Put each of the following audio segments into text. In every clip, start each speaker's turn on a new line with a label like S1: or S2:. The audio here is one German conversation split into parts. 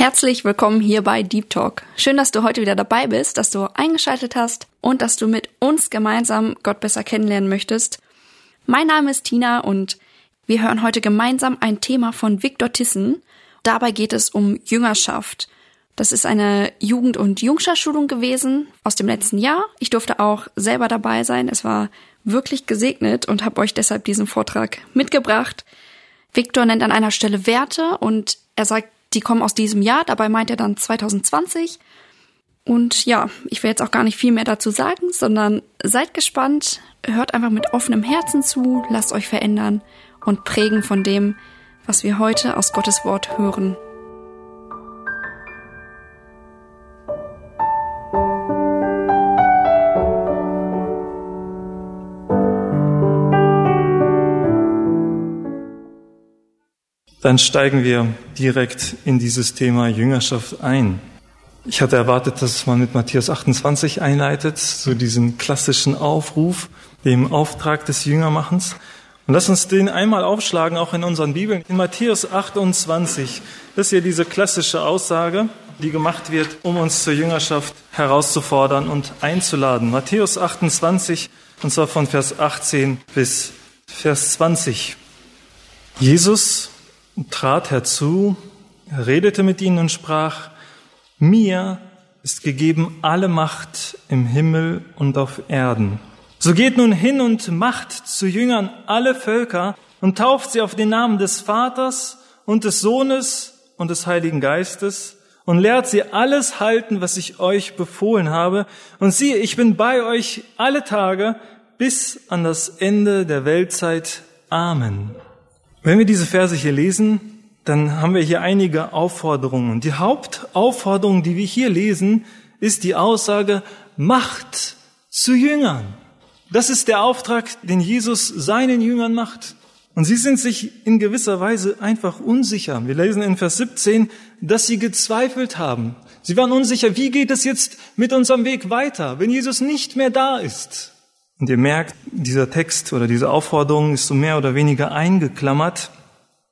S1: Herzlich willkommen hier bei Deep Talk. Schön, dass du heute wieder dabei bist, dass du eingeschaltet hast und dass du mit uns gemeinsam Gott besser kennenlernen möchtest. Mein Name ist Tina und wir hören heute gemeinsam ein Thema von Viktor Tissen. Dabei geht es um Jüngerschaft. Das ist eine Jugend- und Jungscharschulung gewesen aus dem letzten Jahr. Ich durfte auch selber dabei sein. Es war wirklich gesegnet und habe euch deshalb diesen Vortrag mitgebracht. Viktor nennt an einer Stelle Werte und er sagt, die kommen aus diesem Jahr, dabei meint er dann 2020. Und ja, ich will jetzt auch gar nicht viel mehr dazu sagen, sondern seid gespannt, hört einfach mit offenem Herzen zu, lasst euch verändern und prägen von dem, was wir heute aus Gottes Wort hören.
S2: Dann steigen wir direkt in dieses Thema Jüngerschaft ein. Ich hatte erwartet, dass man mit Matthäus 28 einleitet, so diesen klassischen Aufruf, dem Auftrag des Jüngermachens. Und lass uns den einmal aufschlagen, auch in unseren Bibeln. In Matthäus 28, das ist hier diese klassische Aussage, die gemacht wird, um uns zur Jüngerschaft herauszufordern und einzuladen. Matthäus 28, und zwar von Vers 18 bis Vers 20. Jesus trat herzu, redete mit ihnen und sprach, mir ist gegeben alle Macht im Himmel und auf Erden. So geht nun hin und macht zu Jüngern alle Völker und tauft sie auf den Namen des Vaters und des Sohnes und des Heiligen Geistes und lehrt sie alles halten, was ich euch befohlen habe. Und siehe, ich bin bei euch alle Tage bis an das Ende der Weltzeit. Amen. Wenn wir diese Verse hier lesen, dann haben wir hier einige Aufforderungen. Die Hauptaufforderung, die wir hier lesen, ist die Aussage, macht zu Jüngern. Das ist der Auftrag, den Jesus seinen Jüngern macht. Und sie sind sich in gewisser Weise einfach unsicher. Wir lesen in Vers 17, dass sie gezweifelt haben. Sie waren unsicher, wie geht es jetzt mit unserem Weg weiter, wenn Jesus nicht mehr da ist? Und ihr merkt, dieser Text oder diese Aufforderung ist so mehr oder weniger eingeklammert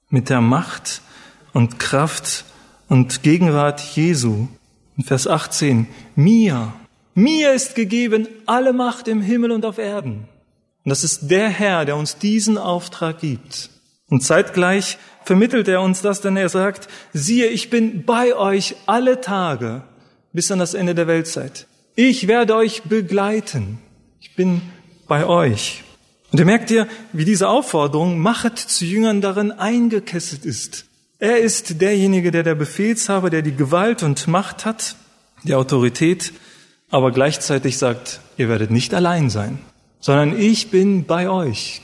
S2: mit der Macht und Kraft und Gegenwart Jesu. In Vers 18, mir, mir ist gegeben alle Macht im Himmel und auf Erden. Und das ist der Herr, der uns diesen Auftrag gibt. Und zeitgleich vermittelt er uns das, denn er sagt, siehe, ich bin bei euch alle Tage bis an das Ende der Weltzeit. Ich werde euch begleiten. Ich bin bei euch. Und ihr merkt ihr, wie diese Aufforderung, machet zu Jüngern darin eingekesselt ist. Er ist derjenige, der der Befehlshaber, der die Gewalt und Macht hat, die Autorität, aber gleichzeitig sagt, ihr werdet nicht allein sein, sondern ich bin bei euch.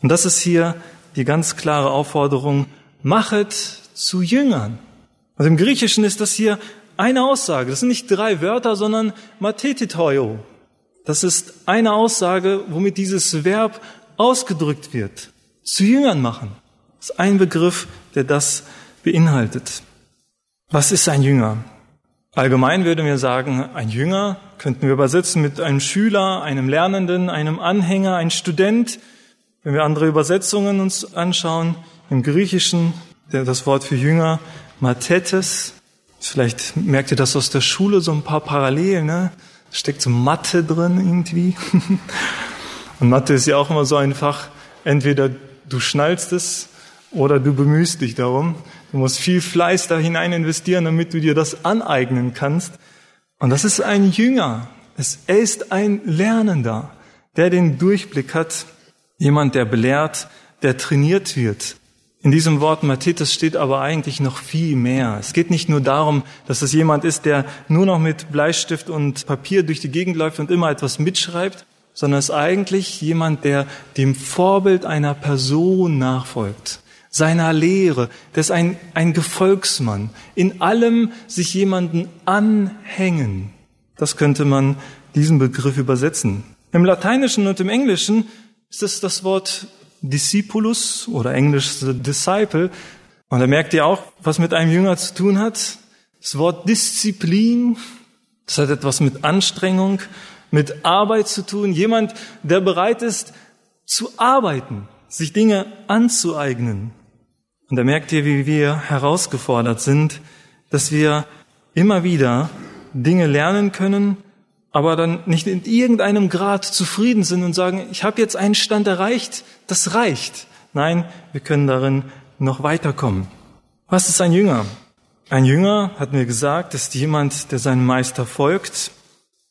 S2: Und das ist hier die ganz klare Aufforderung, machet zu Jüngern. Also im Griechischen ist das hier eine Aussage. Das sind nicht drei Wörter, sondern matetitoio, das ist eine Aussage, womit dieses Verb ausgedrückt wird. Zu Jüngern machen. Das ist ein Begriff, der das beinhaltet. Was ist ein Jünger? Allgemein würden wir sagen, ein Jünger könnten wir übersetzen mit einem Schüler, einem Lernenden, einem Anhänger, ein Student. Wenn wir andere Übersetzungen uns anschauen, im Griechischen das Wort für Jünger, Matetes. Vielleicht merkt ihr das aus der Schule, so ein paar Parallelen. Ne? Steckt so Mathe drin irgendwie. Und Mathe ist ja auch immer so ein Fach, entweder du schnallst es oder du bemühst dich darum. Du musst viel Fleiß da hinein investieren, damit du dir das aneignen kannst. Und das ist ein Jünger. er ist ein Lernender, der den Durchblick hat. Jemand, der belehrt, der trainiert wird. In diesem Wort Matthäus steht aber eigentlich noch viel mehr. Es geht nicht nur darum, dass es jemand ist, der nur noch mit Bleistift und Papier durch die Gegend läuft und immer etwas mitschreibt, sondern es ist eigentlich jemand, der dem Vorbild einer Person nachfolgt, seiner Lehre. Der ist ein, ein Gefolgsmann. In allem sich jemanden anhängen. Das könnte man diesen Begriff übersetzen. Im Lateinischen und im Englischen ist es das Wort Discipulus oder englisch Disciple. Und da merkt ihr auch, was mit einem Jünger zu tun hat. Das Wort Disziplin, das hat etwas mit Anstrengung, mit Arbeit zu tun. Jemand, der bereit ist zu arbeiten, sich Dinge anzueignen. Und da merkt ihr, wie wir herausgefordert sind, dass wir immer wieder Dinge lernen können, aber dann nicht in irgendeinem Grad zufrieden sind und sagen, ich habe jetzt einen Stand erreicht, das reicht. Nein, wir können darin noch weiterkommen. Was ist ein Jünger? Ein Jünger, hat mir gesagt, ist jemand, der seinem Meister folgt.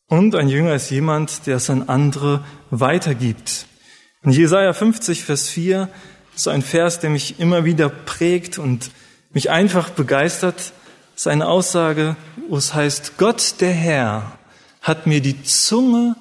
S2: Und ein Jünger ist jemand, der es an andere weitergibt. In Jesaja 50, Vers 4 ist ein Vers, der mich immer wieder prägt und mich einfach begeistert. ist eine Aussage, wo es heißt, Gott der Herr hat mir die Zunge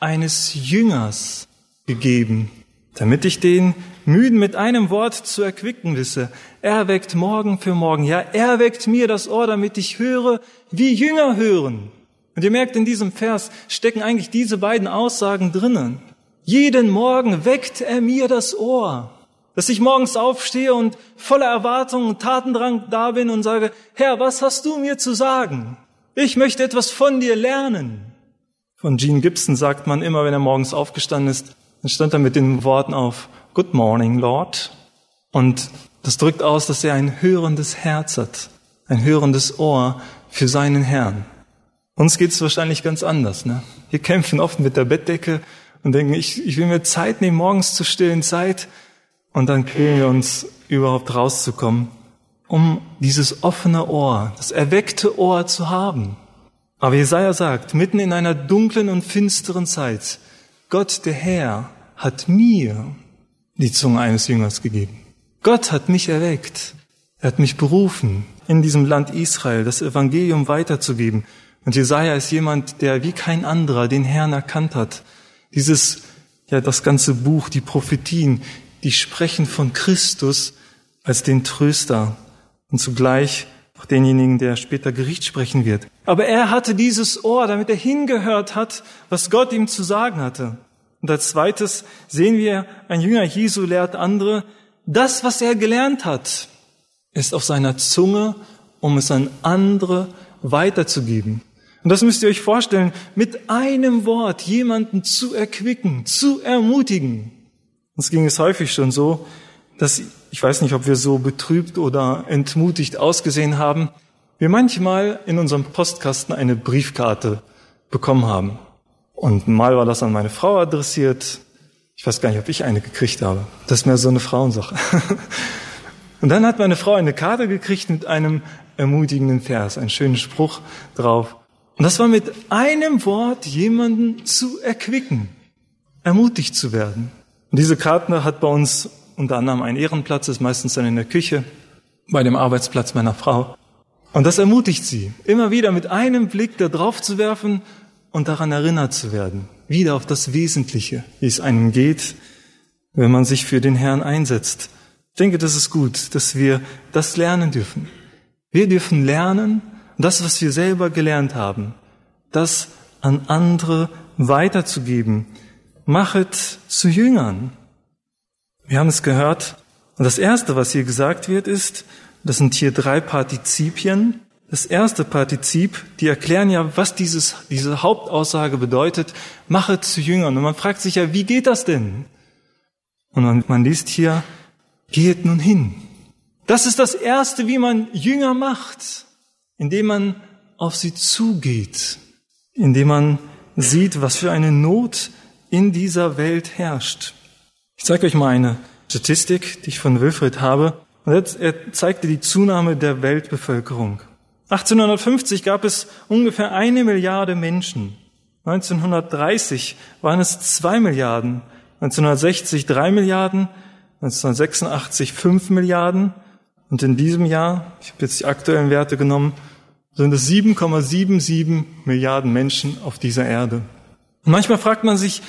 S2: eines Jüngers gegeben, damit ich den müden mit einem Wort zu erquicken wisse. Er weckt morgen für morgen. Ja, er weckt mir das Ohr, damit ich höre, wie Jünger hören. Und ihr merkt, in diesem Vers stecken eigentlich diese beiden Aussagen drinnen. Jeden Morgen weckt er mir das Ohr, dass ich morgens aufstehe und voller Erwartung und Tatendrang da bin und sage, Herr, was hast du mir zu sagen? Ich möchte etwas von dir lernen. Von Gene Gibson sagt man immer, wenn er morgens aufgestanden ist, dann stand er mit den Worten auf, Good morning, Lord. Und das drückt aus, dass er ein hörendes Herz hat, ein hörendes Ohr für seinen Herrn. Uns geht's wahrscheinlich ganz anders. Ne? Wir kämpfen oft mit der Bettdecke und denken, ich, ich will mir Zeit nehmen, morgens zur stillen Zeit. Und dann quälen wir uns, überhaupt rauszukommen, um dieses offene Ohr, das erweckte Ohr zu haben. Aber Jesaja sagt, mitten in einer dunklen und finsteren Zeit, Gott der Herr hat mir die Zunge eines Jüngers gegeben. Gott hat mich erweckt. Er hat mich berufen, in diesem Land Israel das Evangelium weiterzugeben. Und Jesaja ist jemand, der wie kein anderer den Herrn erkannt hat, dieses, ja, das ganze Buch, die Prophetien, die sprechen von Christus als den Tröster und zugleich auch denjenigen, der später Gericht sprechen wird. Aber er hatte dieses Ohr, damit er hingehört hat, was Gott ihm zu sagen hatte. Und als zweites sehen wir, ein Jünger Jesu lehrt andere, das, was er gelernt hat, ist auf seiner Zunge, um es an andere weiterzugeben. Und das müsst ihr euch vorstellen, mit einem Wort jemanden zu erquicken, zu ermutigen. Uns ging es häufig schon so, dass, ich weiß nicht, ob wir so betrübt oder entmutigt ausgesehen haben, wir manchmal in unserem Postkasten eine Briefkarte bekommen haben. Und mal war das an meine Frau adressiert. Ich weiß gar nicht, ob ich eine gekriegt habe. Das ist mehr so eine Frauensache. Und dann hat meine Frau eine Karte gekriegt mit einem ermutigenden Vers, einen schönen Spruch drauf. Und das war mit einem Wort jemanden zu erquicken, ermutigt zu werden. Und diese Karte hat bei uns unter anderem einen Ehrenplatz, ist meistens dann in der Küche, bei dem Arbeitsplatz meiner Frau. Und das ermutigt sie, immer wieder mit einem Blick da drauf zu werfen und daran erinnert zu werden, wieder auf das Wesentliche, wie es einem geht, wenn man sich für den Herrn einsetzt. Ich denke, das ist gut, dass wir das lernen dürfen. Wir dürfen lernen, das, was wir selber gelernt haben, das an andere weiterzugeben. Machet zu Jüngern. Wir haben es gehört. Und das Erste, was hier gesagt wird, ist, das sind hier drei Partizipien. Das erste Partizip, die erklären ja, was dieses, diese Hauptaussage bedeutet. Machet zu Jüngern. Und man fragt sich ja, wie geht das denn? Und man, man liest hier, geht nun hin. Das ist das Erste, wie man Jünger macht indem man auf sie zugeht, indem man sieht, was für eine Not in dieser Welt herrscht. Ich zeige euch mal eine Statistik, die ich von Wilfried habe. er zeigte die Zunahme der Weltbevölkerung. 1850 gab es ungefähr eine Milliarde Menschen. 1930 waren es zwei Milliarden. 1960 drei Milliarden. 1986 fünf Milliarden. Und in diesem Jahr, ich habe jetzt die aktuellen Werte genommen, sind es 7,77 Milliarden Menschen auf dieser Erde. Und manchmal fragt man sich,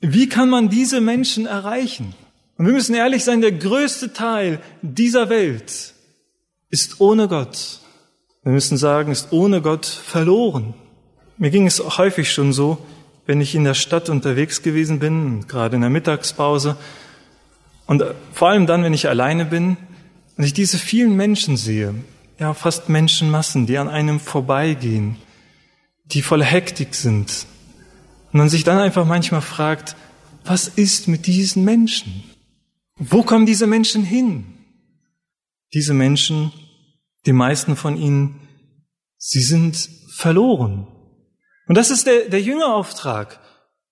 S2: wie kann man diese Menschen erreichen? Und wir müssen ehrlich sein, der größte Teil dieser Welt ist ohne Gott. Wir müssen sagen, ist ohne Gott verloren. Mir ging es häufig schon so, wenn ich in der Stadt unterwegs gewesen bin, gerade in der Mittagspause, und vor allem dann, wenn ich alleine bin und ich diese vielen Menschen sehe, ja fast Menschenmassen, die an einem vorbeigehen, die voll Hektik sind, und man sich dann einfach manchmal fragt, was ist mit diesen Menschen? Wo kommen diese Menschen hin? Diese Menschen, die meisten von ihnen, sie sind verloren. Und das ist der, der Jüngerauftrag,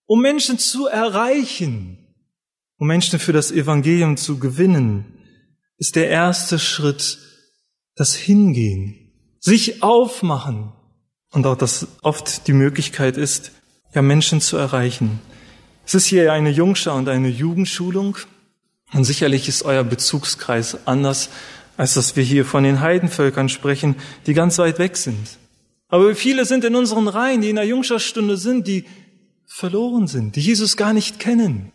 S2: um Menschen zu erreichen, um Menschen für das Evangelium zu gewinnen, ist der erste Schritt das Hingehen, sich aufmachen und auch, dass oft die Möglichkeit ist, ja Menschen zu erreichen. Es ist hier eine Jungschau und eine Jugendschulung und sicherlich ist euer Bezugskreis anders, als dass wir hier von den Heidenvölkern sprechen, die ganz weit weg sind. Aber viele sind in unseren Reihen, die in der Jungscharstunde sind, die verloren sind, die Jesus gar nicht kennen.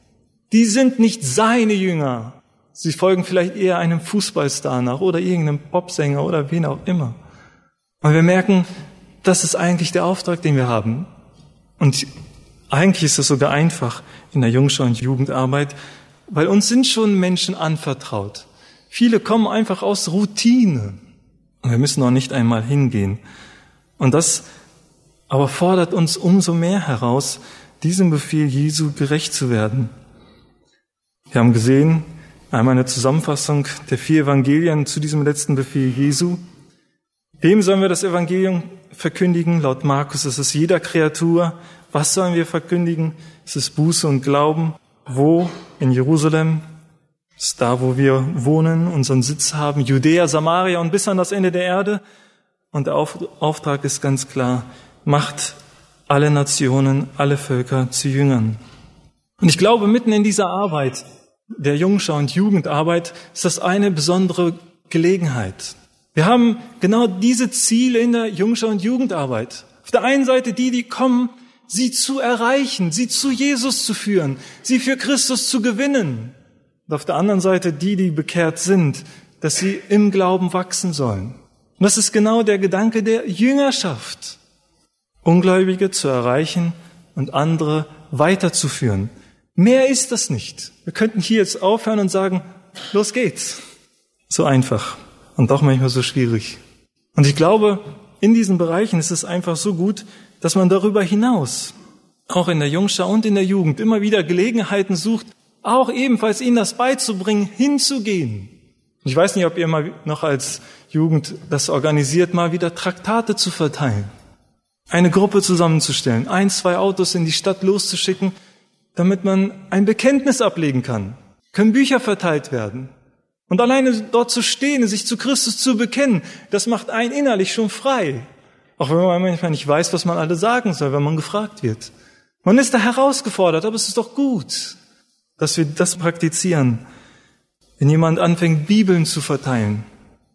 S2: Die sind nicht seine Jünger. Sie folgen vielleicht eher einem Fußballstar nach oder irgendeinem Popsänger oder wen auch immer. Und wir merken, das ist eigentlich der Auftrag, den wir haben. Und eigentlich ist es sogar einfach in der Jungschau und Jugendarbeit, weil uns sind schon Menschen anvertraut. Viele kommen einfach aus Routine. Und wir müssen auch nicht einmal hingehen. Und das aber fordert uns umso mehr heraus, diesem Befehl Jesu gerecht zu werden. Wir haben gesehen, einmal eine Zusammenfassung der vier Evangelien zu diesem letzten Befehl Jesu. Wem sollen wir das Evangelium verkündigen? Laut Markus ist es jeder Kreatur. Was sollen wir verkündigen? Es ist Buße und Glauben. Wo? In Jerusalem. Es ist da, wo wir wohnen, unseren Sitz haben. Judäa, Samaria und bis an das Ende der Erde. Und der Auftrag ist ganz klar. Macht alle Nationen, alle Völker zu Jüngern. Und ich glaube, mitten in dieser Arbeit der Jungschau und Jugendarbeit ist das eine besondere Gelegenheit. Wir haben genau diese Ziele in der Jungschau und Jugendarbeit. Auf der einen Seite die, die kommen, sie zu erreichen, sie zu Jesus zu führen, sie für Christus zu gewinnen. Und auf der anderen Seite die, die bekehrt sind, dass sie im Glauben wachsen sollen. Und das ist genau der Gedanke der Jüngerschaft. Ungläubige zu erreichen und andere weiterzuführen. Mehr ist das nicht. Wir könnten hier jetzt aufhören und sagen, los geht's. So einfach und doch manchmal so schwierig. Und ich glaube, in diesen Bereichen ist es einfach so gut, dass man darüber hinaus, auch in der Jungschau und in der Jugend, immer wieder Gelegenheiten sucht, auch ebenfalls ihnen das beizubringen, hinzugehen. Ich weiß nicht, ob ihr mal noch als Jugend das organisiert, mal wieder Traktate zu verteilen. Eine Gruppe zusammenzustellen, ein, zwei Autos in die Stadt loszuschicken damit man ein Bekenntnis ablegen kann. Können Bücher verteilt werden. Und alleine dort zu stehen, sich zu Christus zu bekennen, das macht einen innerlich schon frei. Auch wenn man manchmal nicht weiß, was man alle sagen soll, wenn man gefragt wird. Man ist da herausgefordert, aber es ist doch gut, dass wir das praktizieren. Wenn jemand anfängt, Bibeln zu verteilen.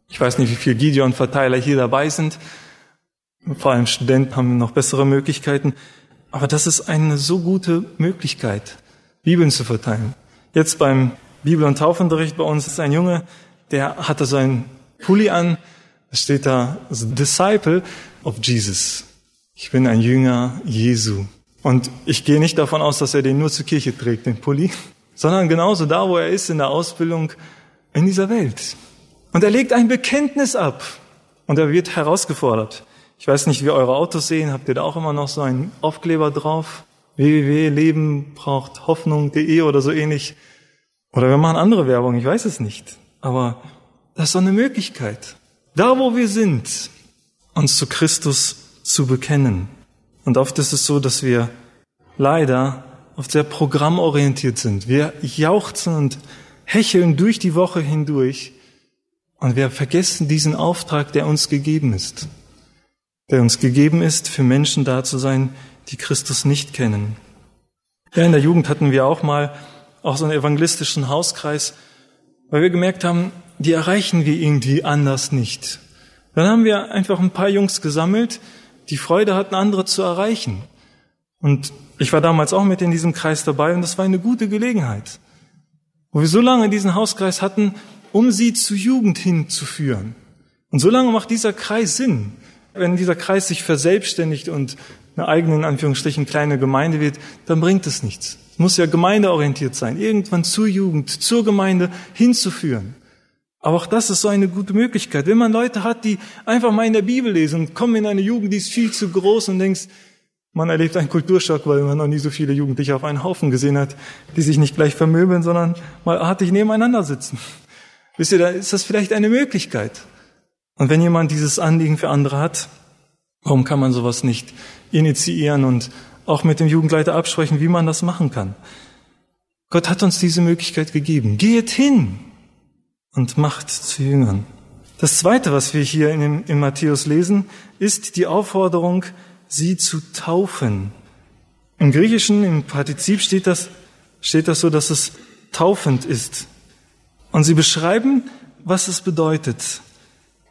S2: Ich weiß nicht, wie viele Gideon-Verteiler hier dabei sind. Vor allem Studenten haben noch bessere Möglichkeiten. Aber das ist eine so gute Möglichkeit, Bibeln zu verteilen. Jetzt beim Bibel- und Taufunterricht bei uns ist ein Junge, der hatte so einen Pulli an, da steht da Disciple of Jesus. Ich bin ein Jünger Jesu. Und ich gehe nicht davon aus, dass er den nur zur Kirche trägt, den Pulli, sondern genauso da, wo er ist in der Ausbildung in dieser Welt. Und er legt ein Bekenntnis ab und er wird herausgefordert. Ich weiß nicht, wie eure Autos sehen. Habt ihr da auch immer noch so einen Aufkleber drauf? www.leben braucht Hoffnung.de oder so ähnlich. Oder wir machen andere Werbung, ich weiß es nicht. Aber das ist doch eine Möglichkeit. Da, wo wir sind, uns zu Christus zu bekennen. Und oft ist es so, dass wir leider oft sehr programmorientiert sind. Wir jauchzen und hecheln durch die Woche hindurch und wir vergessen diesen Auftrag, der uns gegeben ist der uns gegeben ist, für Menschen da zu sein, die Christus nicht kennen. Ja, in der Jugend hatten wir auch mal auch so einen evangelistischen Hauskreis, weil wir gemerkt haben, die erreichen wir irgendwie anders nicht. Dann haben wir einfach ein paar Jungs gesammelt, die Freude hatten, andere zu erreichen. Und ich war damals auch mit in diesem Kreis dabei und das war eine gute Gelegenheit, wo wir so lange diesen Hauskreis hatten, um sie zu Jugend hinzuführen. Und so lange macht dieser Kreis Sinn, wenn dieser Kreis sich verselbstständigt und eine eigene, in Anführungsstrichen, kleine Gemeinde wird, dann bringt es nichts. Es muss ja gemeindeorientiert sein, irgendwann zur Jugend, zur Gemeinde hinzuführen. Aber auch das ist so eine gute Möglichkeit. Wenn man Leute hat, die einfach mal in der Bibel lesen und kommen in eine Jugend, die ist viel zu groß und denkst, man erlebt einen Kulturschock, weil man noch nie so viele Jugendliche auf einen Haufen gesehen hat, die sich nicht gleich vermöbeln, sondern mal artig nebeneinander sitzen. Wisst ihr, da ist das vielleicht eine Möglichkeit. Und wenn jemand dieses Anliegen für andere hat, warum kann man sowas nicht initiieren und auch mit dem Jugendleiter absprechen, wie man das machen kann? Gott hat uns diese Möglichkeit gegeben. Geht hin und macht zu Jüngern. Das Zweite, was wir hier in, in Matthäus lesen, ist die Aufforderung, sie zu taufen. Im Griechischen, im Partizip steht das, steht das so, dass es taufend ist. Und sie beschreiben, was es bedeutet.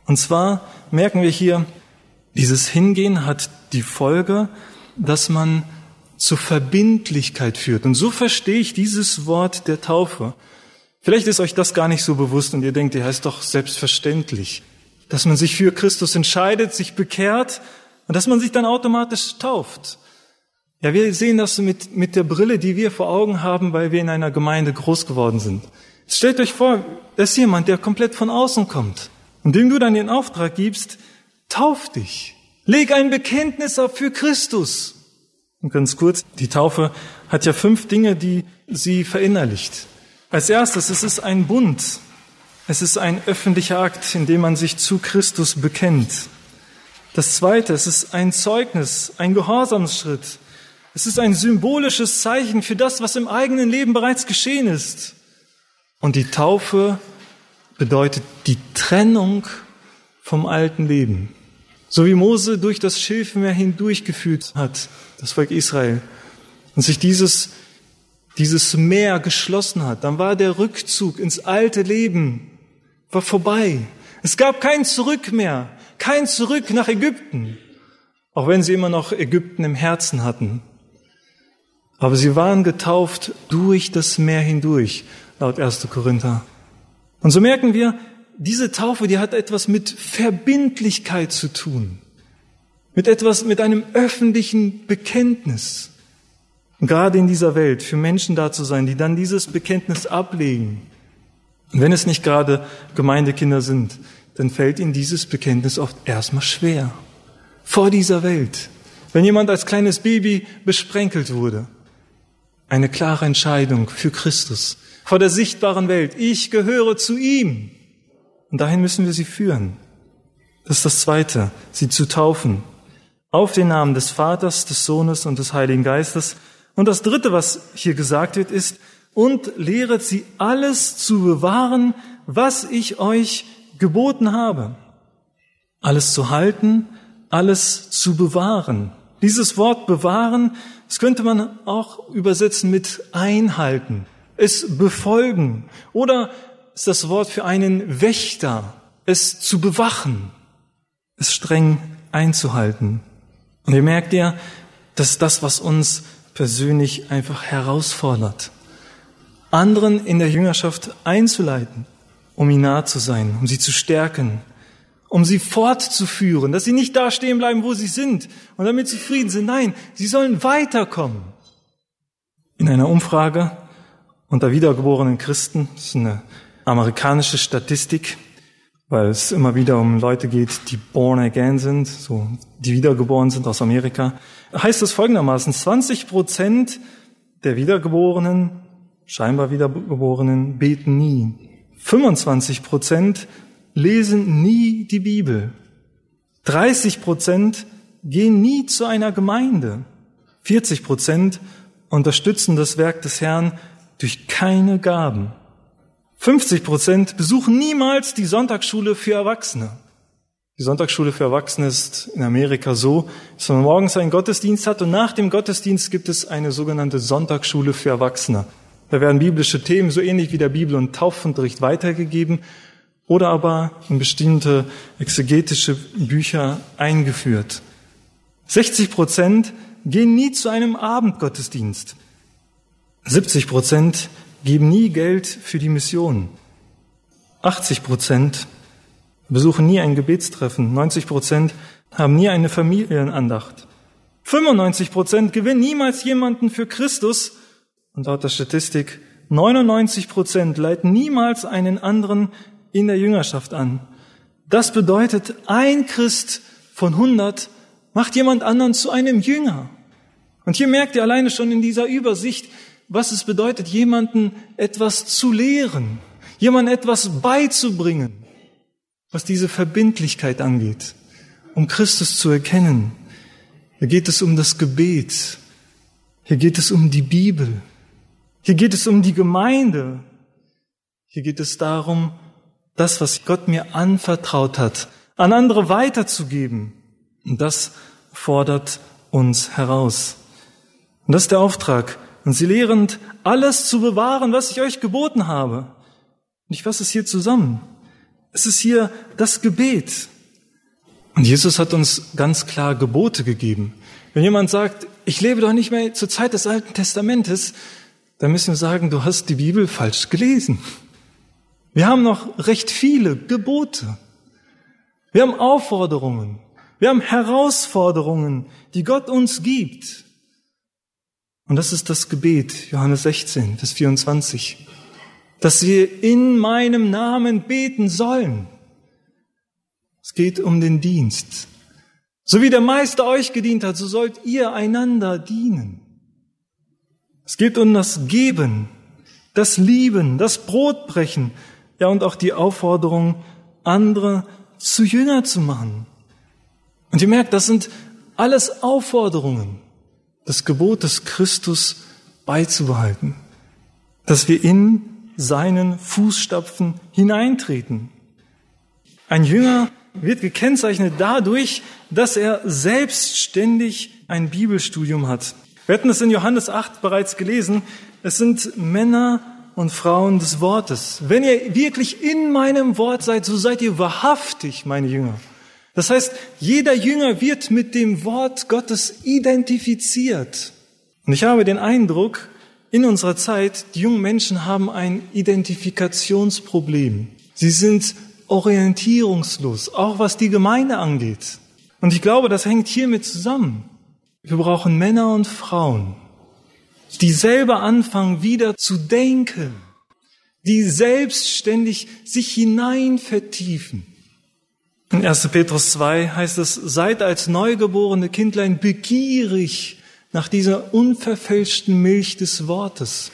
S2: Und zwar merken wir hier, dieses Hingehen hat die Folge, dass man zur Verbindlichkeit führt. Und so verstehe ich dieses Wort der Taufe. Vielleicht ist euch das gar nicht so bewusst und ihr denkt, ja, ist doch selbstverständlich, dass man sich für Christus entscheidet, sich bekehrt und dass man sich dann automatisch tauft. Ja, wir sehen das mit, mit der Brille, die wir vor Augen haben, weil wir in einer Gemeinde groß geworden sind. Stellt euch vor, da ist jemand, der komplett von außen kommt und dem du dann den Auftrag gibst, tauf dich. Leg ein Bekenntnis auf für Christus. Und ganz kurz, die Taufe hat ja fünf Dinge, die sie verinnerlicht. Als erstes, es ist ein Bund. Es ist ein öffentlicher Akt, in dem man sich zu Christus bekennt. Das zweite, es ist ein Zeugnis, ein Gehorsamsschritt. Es ist ein symbolisches Zeichen für das, was im eigenen Leben bereits geschehen ist. Und die Taufe bedeutet die Trennung vom alten Leben. So wie Mose durch das Schilfmeer hindurchgeführt hat, das Volk Israel, und sich dieses dieses Meer geschlossen hat, dann war der Rückzug ins alte Leben war vorbei. Es gab kein Zurück mehr, kein Zurück nach Ägypten, auch wenn sie immer noch Ägypten im Herzen hatten. Aber sie waren getauft durch das Meer hindurch, laut 1. Korinther. Und so merken wir, diese Taufe, die hat etwas mit Verbindlichkeit zu tun, mit etwas, mit einem öffentlichen Bekenntnis. Und gerade in dieser Welt für Menschen da zu sein, die dann dieses Bekenntnis ablegen. Und wenn es nicht gerade Gemeindekinder sind, dann fällt ihnen dieses Bekenntnis oft erstmal schwer. Vor dieser Welt. Wenn jemand als kleines Baby besprenkelt wurde. Eine klare Entscheidung für Christus. Vor der sichtbaren Welt. Ich gehöre zu ihm. Und dahin müssen wir sie führen. Das ist das Zweite, sie zu taufen. Auf den Namen des Vaters, des Sohnes und des Heiligen Geistes und das Dritte, was hier gesagt wird, ist, und lehret sie alles zu bewahren, was ich euch geboten habe. Alles zu halten, alles zu bewahren. Dieses Wort bewahren, das könnte man auch übersetzen mit einhalten, es befolgen oder ist das Wort für einen Wächter, es zu bewachen, es streng einzuhalten. Und ihr merkt ja, das ist das, was uns persönlich einfach herausfordert. Anderen in der Jüngerschaft einzuleiten, um ihnen nahe zu sein, um sie zu stärken, um sie fortzuführen, dass sie nicht da stehen bleiben, wo sie sind und damit zufrieden sind. Nein, sie sollen weiterkommen. In einer Umfrage unter wiedergeborenen Christen, das ist eine amerikanische Statistik, weil es immer wieder um Leute geht, die born again sind, so, die wiedergeboren sind aus Amerika, heißt es folgendermaßen, 20 Prozent der Wiedergeborenen, scheinbar Wiedergeborenen, beten nie. 25 Prozent lesen nie die Bibel. 30 Prozent gehen nie zu einer Gemeinde. 40 Prozent unterstützen das Werk des Herrn durch keine Gaben. 50 Prozent besuchen niemals die Sonntagsschule für Erwachsene. Die Sonntagsschule für Erwachsene ist in Amerika so, dass man morgens einen Gottesdienst hat und nach dem Gottesdienst gibt es eine sogenannte Sonntagsschule für Erwachsene. Da werden biblische Themen so ähnlich wie der Bibel und Taufunterricht weitergegeben oder aber in bestimmte exegetische Bücher eingeführt. 60 Prozent gehen nie zu einem Abendgottesdienst. 70 Prozent geben nie Geld für die Mission. 80 Prozent besuchen nie ein Gebetstreffen. 90 Prozent haben nie eine Familienandacht. 95 Prozent gewinnen niemals jemanden für Christus. Und laut der Statistik 99 Prozent leiten niemals einen anderen in der Jüngerschaft an. Das bedeutet, ein Christ von 100 macht jemand anderen zu einem Jünger. Und hier merkt ihr alleine schon in dieser Übersicht, was es bedeutet, jemanden etwas zu lehren, jemandem etwas beizubringen, was diese Verbindlichkeit angeht, um Christus zu erkennen. Hier geht es um das Gebet. Hier geht es um die Bibel. Hier geht es um die Gemeinde. Hier geht es darum, das, was Gott mir anvertraut hat, an andere weiterzugeben. Und das fordert uns heraus. Und das ist der Auftrag. Und sie lehren, alles zu bewahren, was ich euch geboten habe. Und ich fasse es hier zusammen. Es ist hier das Gebet. Und Jesus hat uns ganz klar Gebote gegeben. Wenn jemand sagt, ich lebe doch nicht mehr zur Zeit des Alten Testamentes, dann müssen wir sagen, du hast die Bibel falsch gelesen. Wir haben noch recht viele Gebote. Wir haben Aufforderungen. Wir haben Herausforderungen, die Gott uns gibt. Und das ist das Gebet, Johannes 16, Vers 24, dass wir in meinem Namen beten sollen. Es geht um den Dienst. So wie der Meister euch gedient hat, so sollt ihr einander dienen. Es geht um das Geben, das Lieben, das Brotbrechen, ja und auch die Aufforderung, andere zu Jünger zu machen. Und ihr merkt, das sind alles Aufforderungen das Gebot des Christus beizubehalten, dass wir in seinen Fußstapfen hineintreten. Ein Jünger wird gekennzeichnet dadurch, dass er selbstständig ein Bibelstudium hat. Wir hatten es in Johannes 8 bereits gelesen. Es sind Männer und Frauen des Wortes. Wenn ihr wirklich in meinem Wort seid, so seid ihr wahrhaftig meine Jünger. Das heißt, jeder Jünger wird mit dem Wort Gottes identifiziert. Und ich habe den Eindruck, in unserer Zeit, die jungen Menschen haben ein Identifikationsproblem. Sie sind orientierungslos, auch was die Gemeinde angeht. Und ich glaube, das hängt hiermit zusammen. Wir brauchen Männer und Frauen, die selber anfangen, wieder zu denken, die selbstständig sich hinein vertiefen in 1. Petrus 2 heißt es, seid als neugeborene Kindlein begierig nach dieser unverfälschten Milch des Wortes.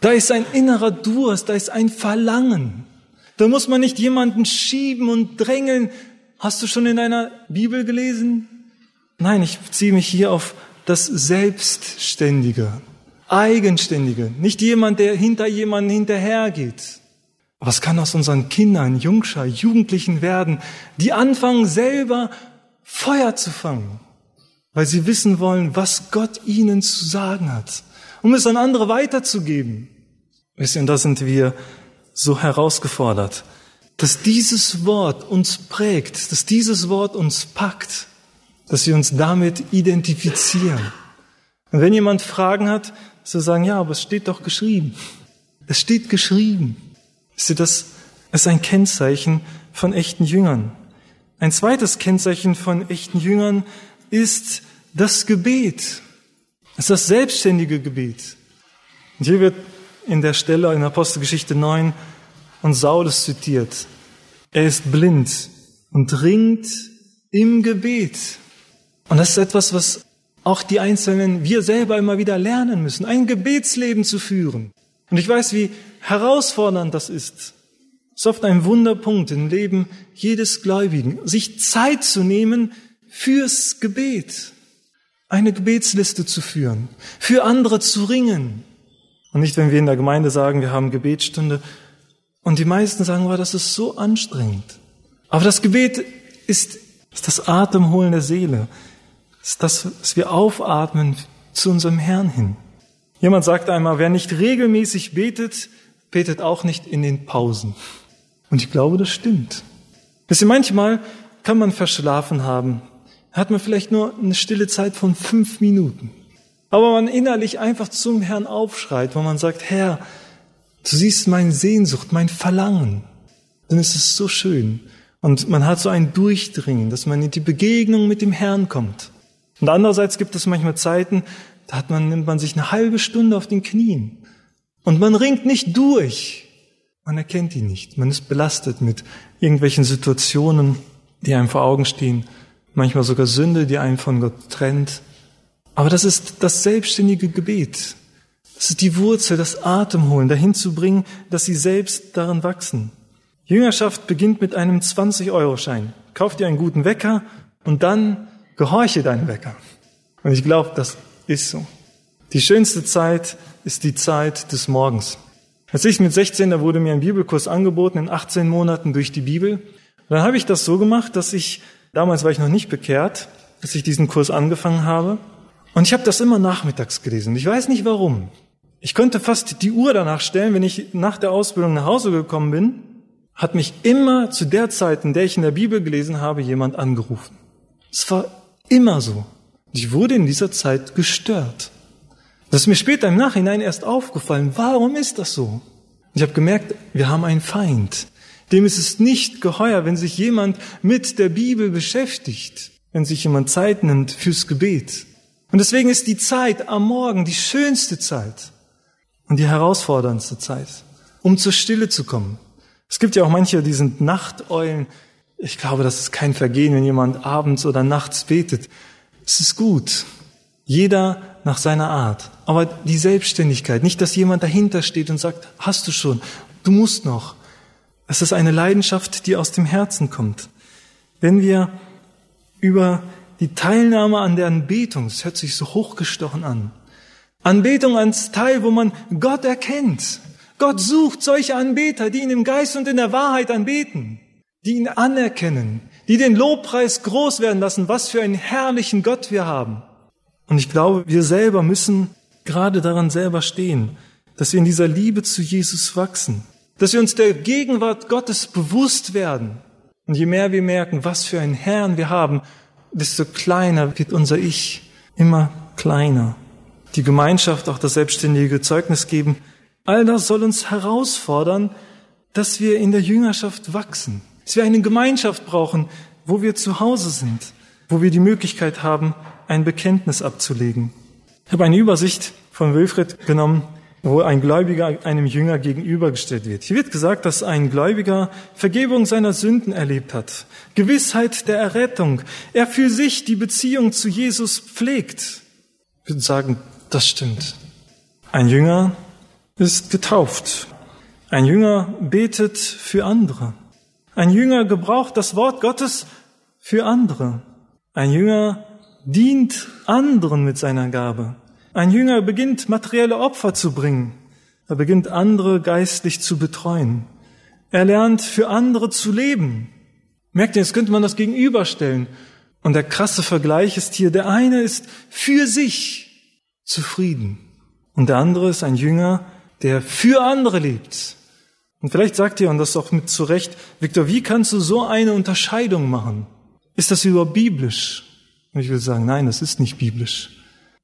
S2: Da ist ein innerer Durst, da ist ein Verlangen. Da muss man nicht jemanden schieben und drängeln. Hast du schon in deiner Bibel gelesen? Nein, ich beziehe mich hier auf das Selbstständige, Eigenständige, nicht jemand, der hinter jemanden hinterhergeht. Was kann aus unseren Kindern, Jungscher, Jugendlichen werden, die anfangen selber Feuer zu fangen, weil sie wissen wollen, was Gott ihnen zu sagen hat, um es an andere weiterzugeben. Wisst ihr, und da sind wir so herausgefordert, dass dieses Wort uns prägt, dass dieses Wort uns packt, dass wir uns damit identifizieren. Und wenn jemand Fragen hat, zu sagen, ja, aber es steht doch geschrieben. Es steht geschrieben. Ihr, das ist ein Kennzeichen von echten Jüngern. Ein zweites Kennzeichen von echten Jüngern ist das Gebet. Es ist das selbstständige Gebet. Und hier wird in der Stelle in Apostelgeschichte 9 und Saulus zitiert. Er ist blind und ringt im Gebet. Und das ist etwas, was auch die Einzelnen, wir selber immer wieder lernen müssen, ein Gebetsleben zu führen. Und ich weiß, wie herausfordernd das ist. Es ist oft ein Wunderpunkt im Leben jedes Gläubigen, sich Zeit zu nehmen fürs Gebet, eine Gebetsliste zu führen, für andere zu ringen. Und nicht, wenn wir in der Gemeinde sagen, wir haben Gebetsstunde und die meisten sagen, oh, das ist so anstrengend. Aber das Gebet ist, ist das Atemholen der Seele, ist das, was wir aufatmen zu unserem Herrn hin. Jemand sagt einmal, wer nicht regelmäßig betet, betet auch nicht in den Pausen. Und ich glaube, das stimmt. Wisst ihr, manchmal kann man verschlafen haben. Hat man vielleicht nur eine stille Zeit von fünf Minuten. Aber man innerlich einfach zum Herrn aufschreit, wo man sagt, Herr, du siehst meine Sehnsucht, mein Verlangen. Dann ist es so schön. Und man hat so ein Durchdringen, dass man in die Begegnung mit dem Herrn kommt. Und andererseits gibt es manchmal Zeiten, da hat man, nimmt man sich eine halbe Stunde auf den Knien und man ringt nicht durch. Man erkennt ihn nicht. Man ist belastet mit irgendwelchen Situationen, die einem vor Augen stehen. Manchmal sogar Sünde, die einen von Gott trennt. Aber das ist das selbstständige Gebet. Das ist die Wurzel, das Atemholen, dahin zu bringen, dass sie selbst darin wachsen. Jüngerschaft beginnt mit einem 20-Euro-Schein. Kauf dir einen guten Wecker und dann gehorche deinen Wecker. Und ich glaube, das ist so. Die schönste Zeit ist die Zeit des Morgens. Als ich mit 16, da wurde mir ein Bibelkurs angeboten in 18 Monaten durch die Bibel. Und dann habe ich das so gemacht, dass ich, damals war ich noch nicht bekehrt, dass ich diesen Kurs angefangen habe. Und ich habe das immer nachmittags gelesen. Ich weiß nicht warum. Ich konnte fast die Uhr danach stellen, wenn ich nach der Ausbildung nach Hause gekommen bin, hat mich immer zu der Zeit, in der ich in der Bibel gelesen habe, jemand angerufen. Es war immer so. Ich wurde in dieser Zeit gestört. Das ist mir später im Nachhinein erst aufgefallen. Warum ist das so? Ich habe gemerkt, wir haben einen Feind. Dem ist es nicht geheuer, wenn sich jemand mit der Bibel beschäftigt, wenn sich jemand Zeit nimmt fürs Gebet. Und deswegen ist die Zeit am Morgen die schönste Zeit und die herausforderndste Zeit, um zur Stille zu kommen. Es gibt ja auch manche, die sind Nachteulen. Ich glaube, das ist kein Vergehen, wenn jemand abends oder nachts betet. Es ist gut. Jeder nach seiner Art. Aber die Selbstständigkeit, nicht, dass jemand dahinter steht und sagt, hast du schon, du musst noch. Es ist eine Leidenschaft, die aus dem Herzen kommt. Wenn wir über die Teilnahme an der Anbetung, es hört sich so hochgestochen an, Anbetung als Teil, wo man Gott erkennt. Gott sucht solche Anbeter, die ihn im Geist und in der Wahrheit anbeten, die ihn anerkennen, die den Lobpreis groß werden lassen, was für einen herrlichen Gott wir haben. Und ich glaube, wir selber müssen gerade daran selber stehen, dass wir in dieser Liebe zu Jesus wachsen, dass wir uns der Gegenwart Gottes bewusst werden. Und je mehr wir merken, was für einen Herrn wir haben, desto kleiner wird unser Ich, immer kleiner. Die Gemeinschaft, auch das selbstständige Zeugnis geben, all das soll uns herausfordern, dass wir in der Jüngerschaft wachsen, dass wir eine Gemeinschaft brauchen, wo wir zu Hause sind, wo wir die Möglichkeit haben, ein Bekenntnis abzulegen. Ich habe eine Übersicht von Wilfried genommen, wo ein Gläubiger einem Jünger gegenübergestellt wird. Hier wird gesagt, dass ein Gläubiger Vergebung seiner Sünden erlebt hat, Gewissheit der Errettung, er für sich die Beziehung zu Jesus pflegt. Ich würde sagen, das stimmt. Ein Jünger ist getauft. Ein Jünger betet für andere. Ein Jünger gebraucht das Wort Gottes für andere. Ein Jünger dient anderen mit seiner Gabe. Ein Jünger beginnt materielle Opfer zu bringen. Er beginnt andere geistlich zu betreuen. Er lernt für andere zu leben. Merkt ihr, jetzt könnte man das gegenüberstellen. Und der krasse Vergleich ist hier, der eine ist für sich zufrieden. Und der andere ist ein Jünger, der für andere lebt. Und vielleicht sagt ihr, und das auch mit zurecht, Viktor, wie kannst du so eine Unterscheidung machen? Ist das überhaupt biblisch? Und ich will sagen, nein, das ist nicht biblisch.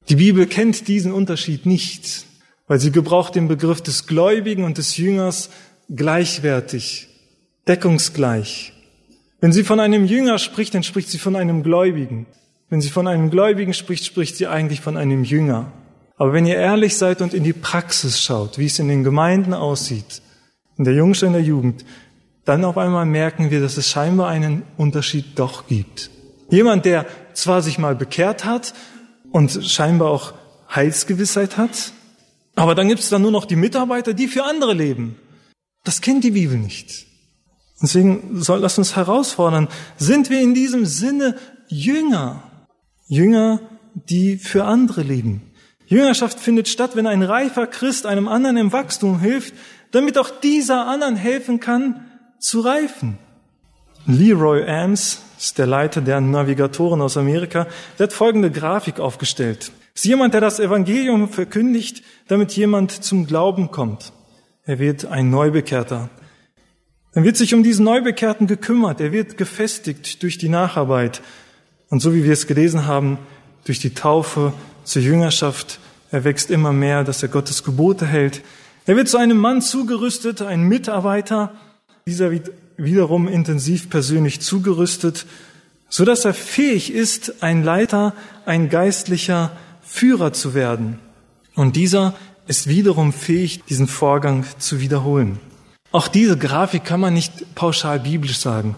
S2: Die Bibel kennt diesen Unterschied nicht, weil sie gebraucht den Begriff des Gläubigen und des Jüngers gleichwertig, deckungsgleich. Wenn sie von einem Jünger spricht, dann spricht sie von einem Gläubigen. Wenn sie von einem Gläubigen spricht, spricht sie eigentlich von einem Jünger. Aber wenn ihr ehrlich seid und in die Praxis schaut, wie es in den Gemeinden aussieht, in der Jungschule, in der Jugend, dann auf einmal merken wir, dass es scheinbar einen Unterschied doch gibt. Jemand, der zwar sich mal bekehrt hat und scheinbar auch Heilsgewissheit hat, aber dann gibt es dann nur noch die Mitarbeiter, die für andere leben. Das kennt die Bibel nicht. Deswegen soll das uns herausfordern. Sind wir in diesem Sinne Jünger? Jünger, die für andere leben. Jüngerschaft findet statt, wenn ein reifer Christ einem anderen im Wachstum hilft, damit auch dieser anderen helfen kann zu reifen. Leroy Ames ist der Leiter der Navigatoren aus Amerika, der hat folgende Grafik aufgestellt. Es ist jemand, der das Evangelium verkündigt, damit jemand zum Glauben kommt. Er wird ein Neubekehrter. Dann wird sich um diesen Neubekehrten gekümmert. Er wird gefestigt durch die Nacharbeit. Und so wie wir es gelesen haben, durch die Taufe zur Jüngerschaft. Er wächst immer mehr, dass er Gottes Gebote hält. Er wird zu einem Mann zugerüstet, ein Mitarbeiter. Dieser wird wiederum intensiv persönlich zugerüstet, so dass er fähig ist, ein Leiter, ein geistlicher Führer zu werden. Und dieser ist wiederum fähig, diesen Vorgang zu wiederholen. Auch diese Grafik kann man nicht pauschal biblisch sagen.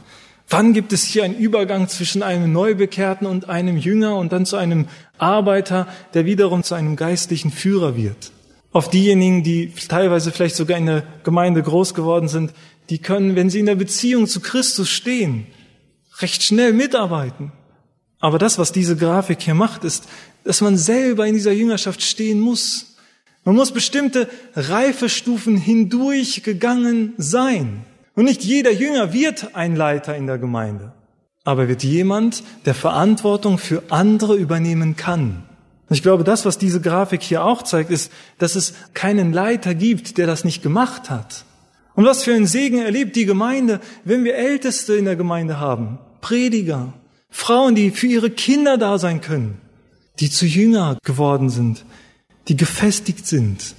S2: Wann gibt es hier einen Übergang zwischen einem Neubekehrten und einem Jünger und dann zu einem Arbeiter, der wiederum zu einem geistlichen Führer wird? Auf diejenigen, die teilweise vielleicht sogar in der Gemeinde groß geworden sind, die können, wenn sie in der Beziehung zu Christus stehen, recht schnell mitarbeiten. Aber das, was diese Grafik hier macht, ist, dass man selber in dieser Jüngerschaft stehen muss. Man muss bestimmte Reifestufen hindurch gegangen sein. Und nicht jeder Jünger wird ein Leiter in der Gemeinde, aber wird jemand, der Verantwortung für andere übernehmen kann. Und ich glaube, das, was diese Grafik hier auch zeigt, ist, dass es keinen Leiter gibt, der das nicht gemacht hat. Und was für ein Segen erlebt die Gemeinde, wenn wir Älteste in der Gemeinde haben, Prediger, Frauen, die für ihre Kinder da sein können, die zu Jünger geworden sind, die gefestigt sind,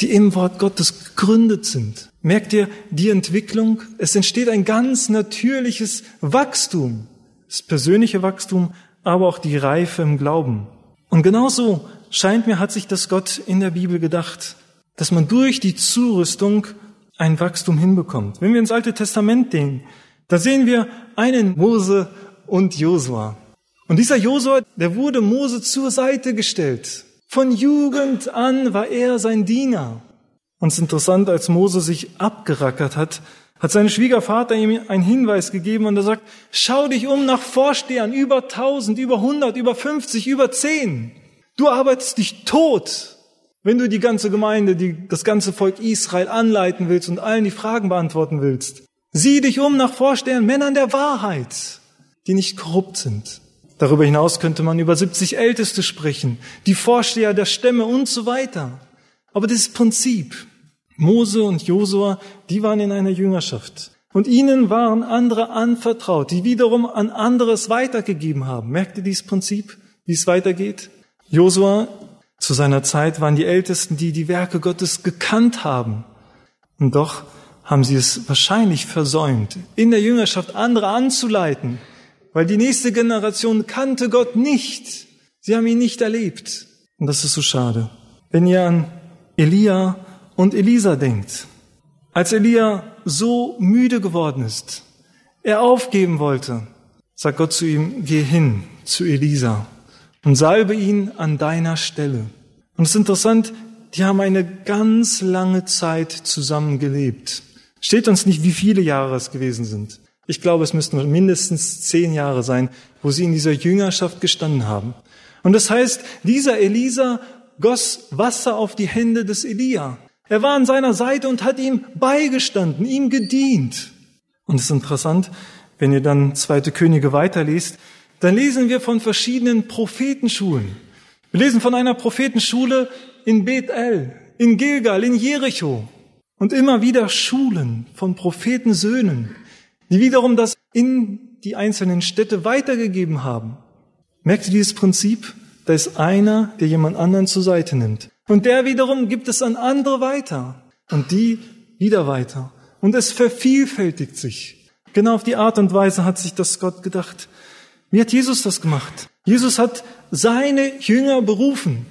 S2: die im Wort Gottes gegründet sind. Merkt ihr die Entwicklung? Es entsteht ein ganz natürliches Wachstum. Das persönliche Wachstum, aber auch die Reife im Glauben. Und genauso scheint mir, hat sich das Gott in der Bibel gedacht, dass man durch die Zurüstung ein Wachstum hinbekommt. Wenn wir ins Alte Testament denken, da sehen wir einen Mose und Josua. Und dieser Josua, der wurde Mose zur Seite gestellt. Von Jugend an war er sein Diener. Und es ist interessant, als Mose sich abgerackert hat, hat sein Schwiegervater ihm einen Hinweis gegeben und er sagt, schau dich um nach Vorstehern, über tausend, über hundert, über fünfzig, über zehn. Du arbeitest dich tot, wenn du die ganze Gemeinde, die, das ganze Volk Israel anleiten willst und allen die Fragen beantworten willst. Sieh dich um nach Vorstehern, Männern der Wahrheit, die nicht korrupt sind. Darüber hinaus könnte man über 70 Älteste sprechen, die Vorsteher der Stämme und so weiter. Aber dieses Prinzip, Mose und Josua, die waren in einer Jüngerschaft. Und ihnen waren andere anvertraut, die wiederum an anderes weitergegeben haben. Merkt ihr dieses Prinzip, wie es weitergeht? Josua, zu seiner Zeit waren die Ältesten, die die Werke Gottes gekannt haben. Und doch haben sie es wahrscheinlich versäumt, in der Jüngerschaft andere anzuleiten, weil die nächste Generation kannte Gott nicht. Sie haben ihn nicht erlebt. Und das ist so schade. Wenn ihr an Elia und Elisa denkt, als Elia so müde geworden ist, er aufgeben wollte, sagt Gott zu ihm, geh hin zu Elisa und salbe ihn an deiner Stelle. Und es ist interessant, die haben eine ganz lange Zeit zusammen gelebt. Steht uns nicht, wie viele Jahre es gewesen sind. Ich glaube, es müssten mindestens zehn Jahre sein, wo sie in dieser Jüngerschaft gestanden haben. Und das heißt, dieser Elisa goss Wasser auf die Hände des Elia. Er war an seiner Seite und hat ihm beigestanden, ihm gedient. Und es ist interessant, wenn ihr dann zweite Könige weiterliest, dann lesen wir von verschiedenen Prophetenschulen. Wir lesen von einer Prophetenschule in Bethel, in Gilgal, in Jericho und immer wieder Schulen von Prophetensöhnen die wiederum das in die einzelnen Städte weitergegeben haben. Merkt ihr dieses Prinzip? Da ist einer, der jemand anderen zur Seite nimmt. Und der wiederum gibt es an andere weiter. Und die wieder weiter. Und es vervielfältigt sich. Genau auf die Art und Weise hat sich das Gott gedacht. Wie hat Jesus das gemacht? Jesus hat seine Jünger berufen.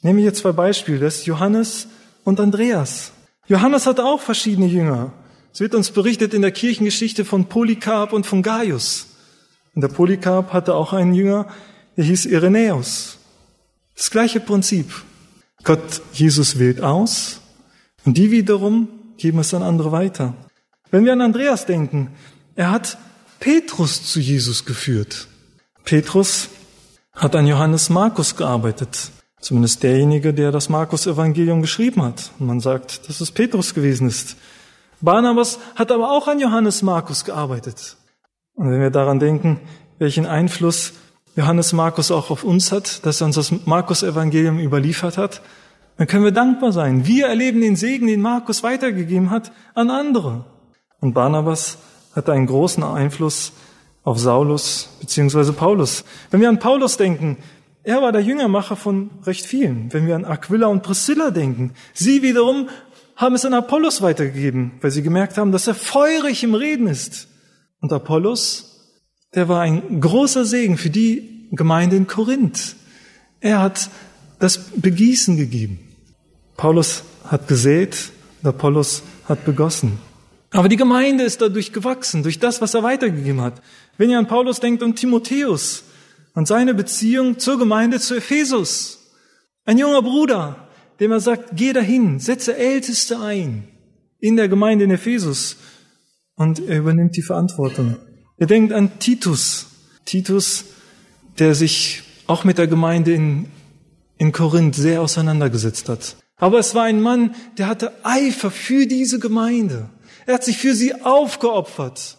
S2: Nehmen wir hier zwei Beispiele, das ist Johannes und Andreas. Johannes hatte auch verschiedene Jünger. Es wird uns berichtet in der Kirchengeschichte von Polycarp und von Gaius. Und der Polycarp hatte auch einen Jünger, der hieß Irenäus. Das gleiche Prinzip. Gott, Jesus wählt aus und die wiederum geben es an andere weiter. Wenn wir an Andreas denken, er hat Petrus zu Jesus geführt. Petrus hat an Johannes Markus gearbeitet. Zumindest derjenige, der das Markus-Evangelium geschrieben hat. Und man sagt, dass es Petrus gewesen ist. Barnabas hat aber auch an Johannes Markus gearbeitet. Und wenn wir daran denken, welchen Einfluss Johannes Markus auch auf uns hat, dass er uns das Markus-Evangelium überliefert hat, dann können wir dankbar sein. Wir erleben den Segen, den Markus weitergegeben hat, an andere. Und Barnabas hatte einen großen Einfluss auf Saulus bzw. Paulus. Wenn wir an Paulus denken, er war der Jüngermacher von recht vielen. Wenn wir an Aquila und Priscilla denken, sie wiederum haben es an Apollos weitergegeben, weil sie gemerkt haben, dass er feurig im Reden ist. Und Apollos der war ein großer Segen für die Gemeinde in Korinth. Er hat das Begießen gegeben. Paulus hat gesät, der Apollos hat begossen. Aber die Gemeinde ist dadurch gewachsen, durch das, was er weitergegeben hat. Wenn ihr an Paulus denkt und Timotheus und seine Beziehung zur Gemeinde zu Ephesus. Ein junger Bruder, dem er sagt, geh dahin, setze Älteste ein in der Gemeinde in Ephesus. Und er übernimmt die Verantwortung. Ihr denkt an Titus. Titus, der sich auch mit der Gemeinde in, in Korinth sehr auseinandergesetzt hat. Aber es war ein Mann, der hatte Eifer für diese Gemeinde. Er hat sich für sie aufgeopfert.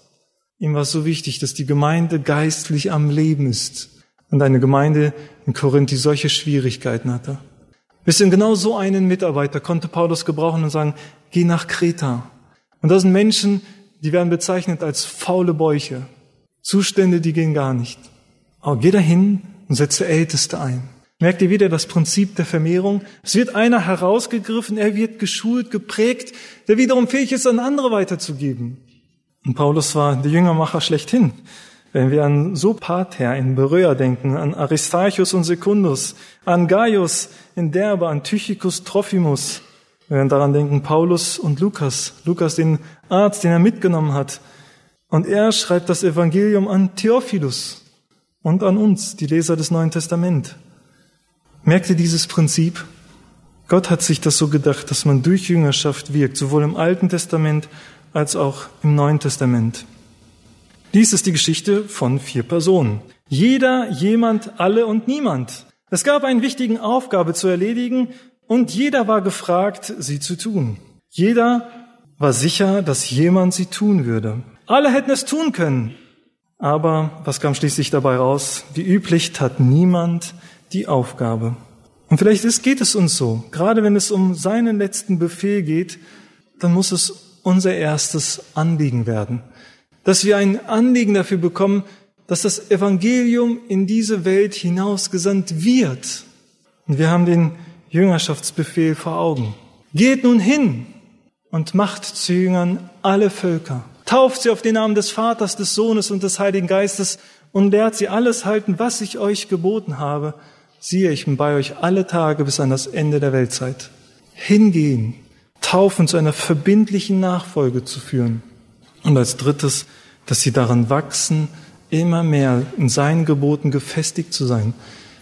S2: Ihm war es so wichtig, dass die Gemeinde geistlich am Leben ist. Und eine Gemeinde in Korinth, die solche Schwierigkeiten hatte. Bisschen genau so einen Mitarbeiter konnte Paulus gebrauchen und sagen, geh nach Kreta. Und das sind Menschen, die werden bezeichnet als faule Bäuche. Zustände, die gehen gar nicht. Aber geh dahin und setze Älteste ein. Merkt ihr wieder das Prinzip der Vermehrung? Es wird einer herausgegriffen, er wird geschult, geprägt, der wiederum fähig ist, an andere weiterzugeben. Und Paulus war der Jüngermacher schlechthin. Wenn wir an Sopater in Beröa denken, an Aristarchus und Secundus, an Gaius in Derbe, an Tychicus Trophimus, wenn wir daran denken, Paulus und Lukas, Lukas den Arzt, den er mitgenommen hat. Und er schreibt das Evangelium an Theophilus und an uns, die Leser des Neuen Testaments. Merkt ihr dieses Prinzip? Gott hat sich das so gedacht, dass man durch Jüngerschaft wirkt, sowohl im Alten Testament als auch im Neuen Testament. Dies ist die Geschichte von vier Personen. Jeder, jemand, alle und niemand. Es gab eine wichtige Aufgabe zu erledigen und jeder war gefragt, sie zu tun. Jeder war sicher, dass jemand sie tun würde. Alle hätten es tun können. Aber was kam schließlich dabei raus? Wie üblich tat niemand die Aufgabe. Und vielleicht ist, geht es uns so. Gerade wenn es um seinen letzten Befehl geht, dann muss es unser erstes Anliegen werden dass wir ein Anliegen dafür bekommen, dass das Evangelium in diese Welt hinausgesandt wird. Und wir haben den Jüngerschaftsbefehl vor Augen. Geht nun hin und macht zu Jüngern alle Völker. Tauft sie auf den Namen des Vaters, des Sohnes und des Heiligen Geistes und lehrt sie alles halten, was ich euch geboten habe. Siehe, ich bin bei euch alle Tage bis an das Ende der Weltzeit. Hingehen, taufen zu einer verbindlichen Nachfolge zu führen. Und als drittes, dass sie daran wachsen, immer mehr in seinen Geboten gefestigt zu sein.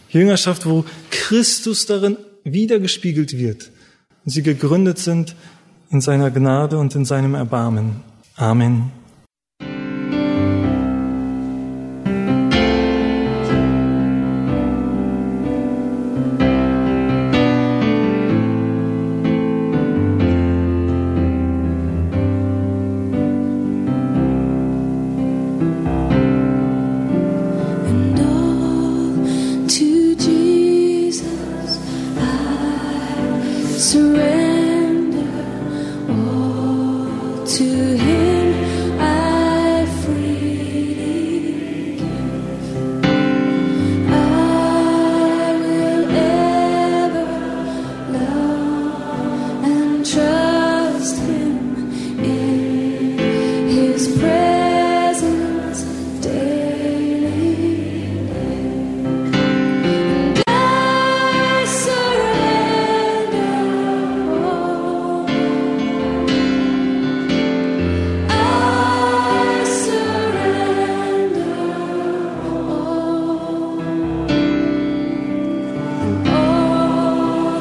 S2: Jüngerschaft, wo Christus darin wiedergespiegelt wird und sie gegründet sind in seiner Gnade und in seinem Erbarmen. Amen.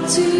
S3: to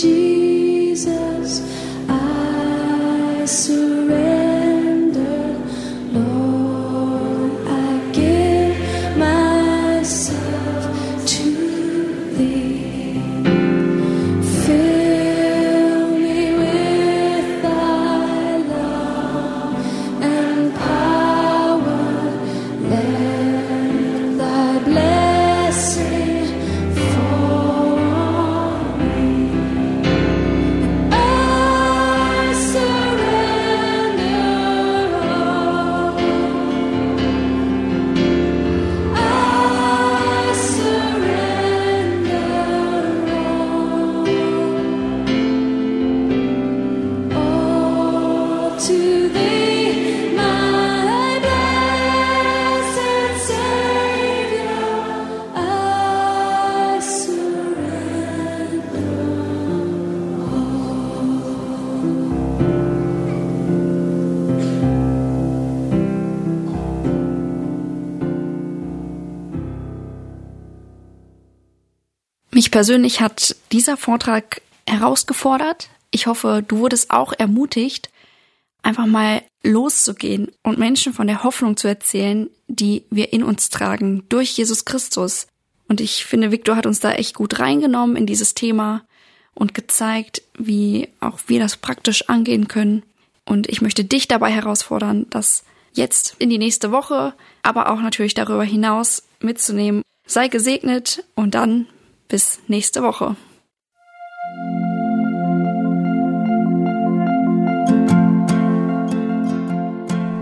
S3: ti.
S1: Mich persönlich hat dieser Vortrag herausgefordert. Ich hoffe, du wurdest auch ermutigt, einfach mal loszugehen und Menschen von der Hoffnung zu erzählen, die wir in uns tragen durch Jesus Christus. Und ich finde, Victor hat uns da echt gut reingenommen in dieses Thema und gezeigt, wie auch wir das praktisch angehen können. Und ich möchte dich dabei herausfordern, das jetzt in die nächste Woche, aber auch natürlich darüber hinaus mitzunehmen. Sei gesegnet und dann bis nächste Woche.